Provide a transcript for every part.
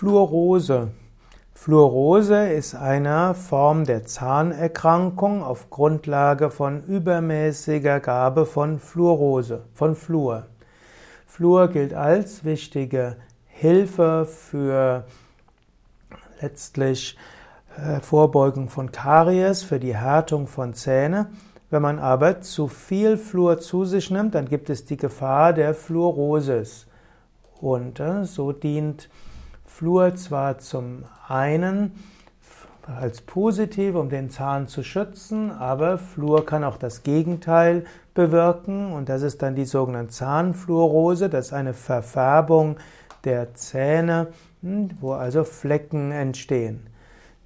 Fluorose. Fluorose ist eine Form der Zahnerkrankung auf Grundlage von übermäßiger Gabe von Fluorose, von Fluor. Fluor gilt als wichtige Hilfe für letztlich äh, Vorbeugung von Karies, für die Härtung von Zähne. Wenn man aber zu viel Fluor zu sich nimmt, dann gibt es die Gefahr der Fluorosis. Und äh, so dient Fluor zwar zum einen als positiv, um den Zahn zu schützen, aber Fluor kann auch das Gegenteil bewirken und das ist dann die sogenannte Zahnfluorose, das ist eine Verfärbung der Zähne, hm, wo also Flecken entstehen.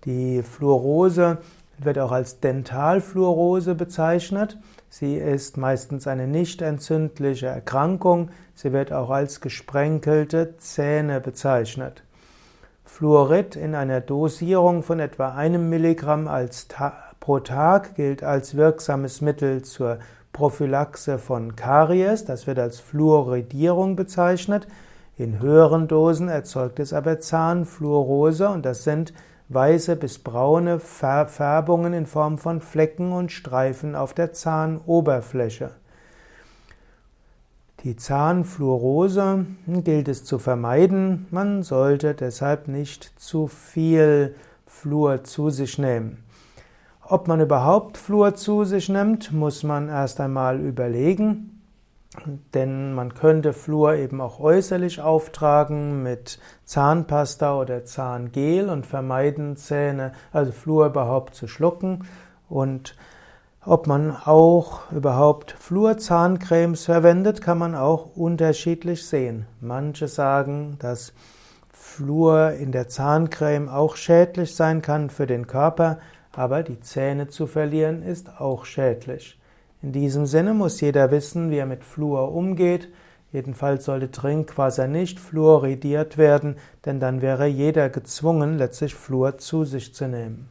Die Fluorose wird auch als Dentalfluorose bezeichnet. Sie ist meistens eine nicht entzündliche Erkrankung. Sie wird auch als gesprenkelte Zähne bezeichnet. Fluorid in einer Dosierung von etwa einem Milligramm pro Tag gilt als wirksames Mittel zur Prophylaxe von Karies. Das wird als Fluoridierung bezeichnet. In höheren Dosen erzeugt es aber Zahnfluorose und das sind weiße bis braune Färbungen in Form von Flecken und Streifen auf der Zahnoberfläche. Die Zahnfluorose gilt es zu vermeiden. Man sollte deshalb nicht zu viel Fluor zu sich nehmen. Ob man überhaupt Fluor zu sich nimmt, muss man erst einmal überlegen. Denn man könnte Fluor eben auch äußerlich auftragen mit Zahnpasta oder Zahngel und vermeiden Zähne, also Fluor überhaupt zu schlucken. Und ob man auch überhaupt Fluorzahncremes verwendet, kann man auch unterschiedlich sehen. Manche sagen, dass Fluor in der Zahncreme auch schädlich sein kann für den Körper, aber die Zähne zu verlieren ist auch schädlich. In diesem Sinne muss jeder wissen, wie er mit Fluor umgeht. Jedenfalls sollte Trinkwasser nicht fluoridiert werden, denn dann wäre jeder gezwungen, letztlich Fluor zu sich zu nehmen.